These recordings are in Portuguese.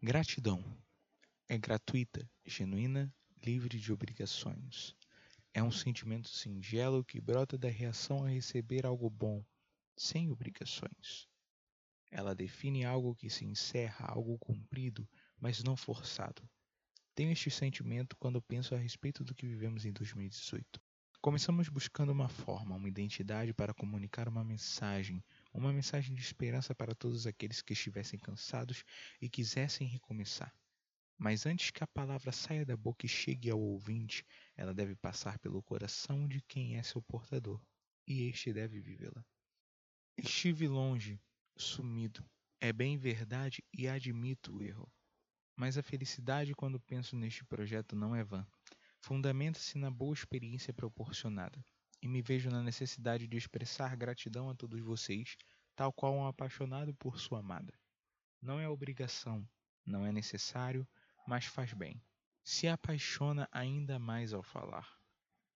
Gratidão é gratuita, genuína, livre de obrigações. É um sentimento singelo que brota da reação a receber algo bom, sem obrigações. Ela define algo que se encerra, algo cumprido, mas não forçado. Tenho este sentimento quando penso a respeito do que vivemos em 2018. Começamos buscando uma forma, uma identidade para comunicar uma mensagem, uma mensagem de esperança para todos aqueles que estivessem cansados e quisessem recomeçar. Mas antes que a palavra saia da boca e chegue ao ouvinte, ela deve passar pelo coração de quem é seu portador, e este deve vivê-la. Estive longe, sumido. É bem verdade e admito o erro. Mas a felicidade quando penso neste projeto não é vã. Fundamenta-se na boa experiência proporcionada e me vejo na necessidade de expressar gratidão a todos vocês, tal qual um apaixonado por sua amada. Não é obrigação, não é necessário, mas faz bem. Se apaixona ainda mais ao falar.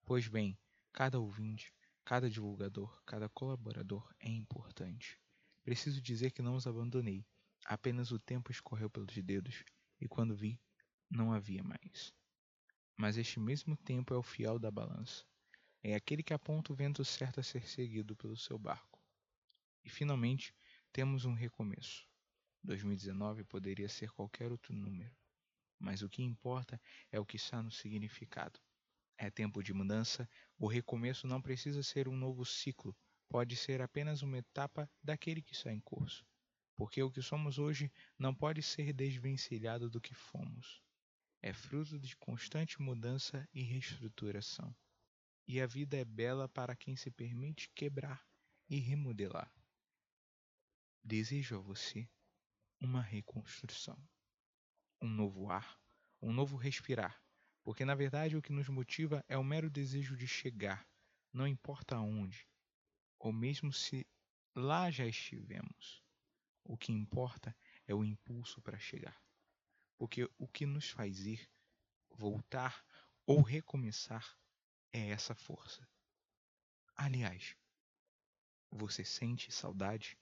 Pois bem, cada ouvinte, cada divulgador, cada colaborador é importante. Preciso dizer que não os abandonei. Apenas o tempo escorreu pelos dedos e quando vi, não havia mais. Mas este mesmo tempo é o fiel da balança é aquele que aponta o vento certo a ser seguido pelo seu barco. E finalmente temos um recomeço. 2019 poderia ser qualquer outro número, mas o que importa é o que está no significado. É tempo de mudança, o recomeço não precisa ser um novo ciclo, pode ser apenas uma etapa daquele que está em curso. Porque o que somos hoje não pode ser desvencilhado do que fomos. É fruto de constante mudança e reestruturação e a vida é bela para quem se permite quebrar e remodelar. Desejo a você uma reconstrução, um novo ar, um novo respirar, porque na verdade o que nos motiva é o mero desejo de chegar, não importa aonde, ou mesmo se lá já estivemos. O que importa é o impulso para chegar, porque o que nos faz ir, voltar ou recomeçar é essa força. Aliás, você sente saudade?